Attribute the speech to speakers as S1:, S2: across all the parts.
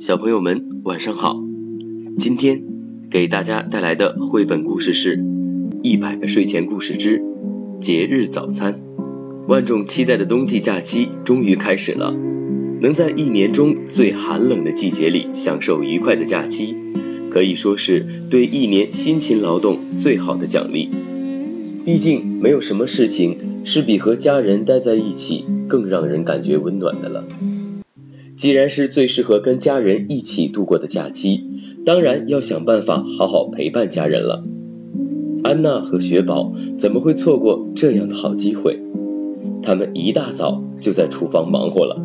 S1: 小朋友们晚上好，今天给大家带来的绘本故事是《一百个睡前故事之节日早餐》。万众期待的冬季假期终于开始了，能在一年中最寒冷的季节里享受愉快的假期，可以说是对一年辛勤劳动最好的奖励。毕竟没有什么事情是比和家人待在一起更让人感觉温暖的了。既然是最适合跟家人一起度过的假期，当然要想办法好好陪伴家人了。安娜和雪宝怎么会错过这样的好机会？他们一大早就在厨房忙活了。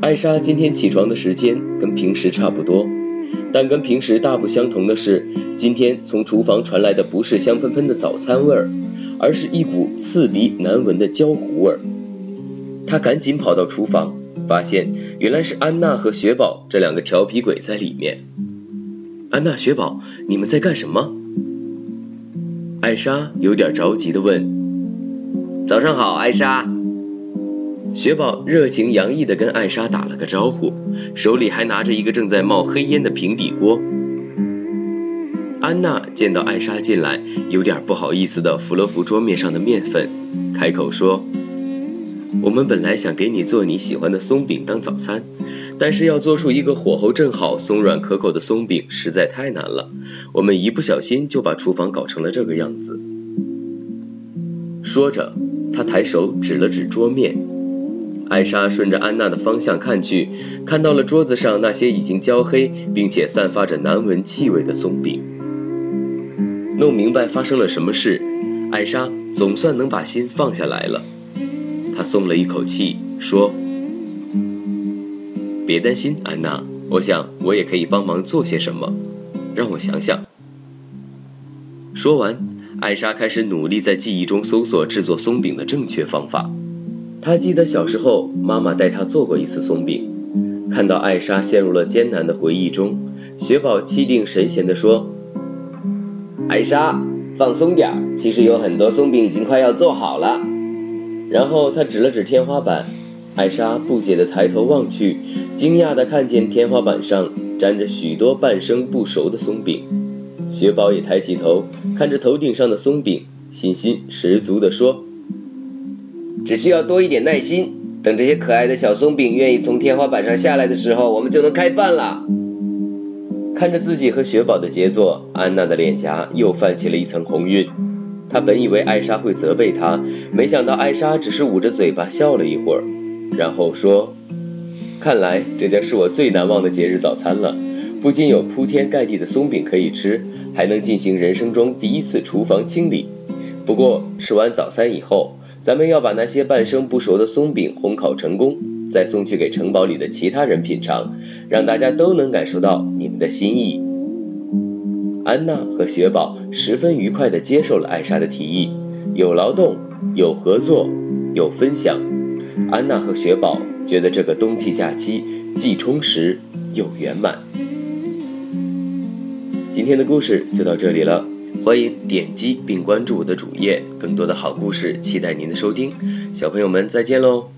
S1: 艾莎今天起床的时间跟平时差不多，但跟平时大不相同的是，今天从厨房传来的不是香喷喷的早餐味儿，而是一股刺鼻难闻的焦糊味儿。她赶紧跑到厨房。发现原来是安娜和雪宝这两个调皮鬼在里面。安娜、雪宝，你们在干什么？艾莎有点着急的问。
S2: 早上好，艾莎。
S1: 雪宝热情洋溢的跟艾莎打了个招呼，手里还拿着一个正在冒黑烟的平底锅。安娜见到艾莎进来，有点不好意思的扶了扶桌面上的面粉，开口说。我们本来想给你做你喜欢的松饼当早餐，但是要做出一个火候正好、松软可口的松饼实在太难了。我们一不小心就把厨房搞成了这个样子。说着，他抬手指了指桌面。艾莎顺着安娜的方向看去，看到了桌子上那些已经焦黑并且散发着难闻气味的松饼。弄明白发生了什么事，艾莎总算能把心放下来了。他松了一口气，说：“别担心，安娜，我想我也可以帮忙做些什么。让我想想。”说完，艾莎开始努力在记忆中搜索制作松饼的正确方法。她记得小时候妈妈带她做过一次松饼。看到艾莎陷入了艰难的回忆中，雪宝气定神闲地说：“
S2: 艾莎，放松点，其实有很多松饼已经快要做好了。”
S1: 然后他指了指天花板，艾莎不解的抬头望去，惊讶的看见天花板上粘着许多半生不熟的松饼。雪宝也抬起头，看着头顶上的松饼，信心十足的说：“
S2: 只需要多一点耐心，等这些可爱的小松饼愿意从天花板上下来的时候，我们就能开饭了。”
S1: 看着自己和雪宝的杰作，安娜的脸颊又泛起了一层红晕。他本以为艾莎会责备他，没想到艾莎只是捂着嘴巴笑了一会儿，然后说：“看来这将是我最难忘的节日早餐了。不仅有铺天盖地的松饼可以吃，还能进行人生中第一次厨房清理。不过吃完早餐以后，咱们要把那些半生不熟的松饼烘烤成功，再送去给城堡里的其他人品尝，让大家都能感受到你们的心意。”安娜和雪宝十分愉快地接受了艾莎的提议，有劳动，有合作，有分享。安娜和雪宝觉得这个冬季假期既充实又圆满。今天的故事就到这里了，欢迎点击并关注我的主页，更多的好故事期待您的收听。小朋友们再见喽！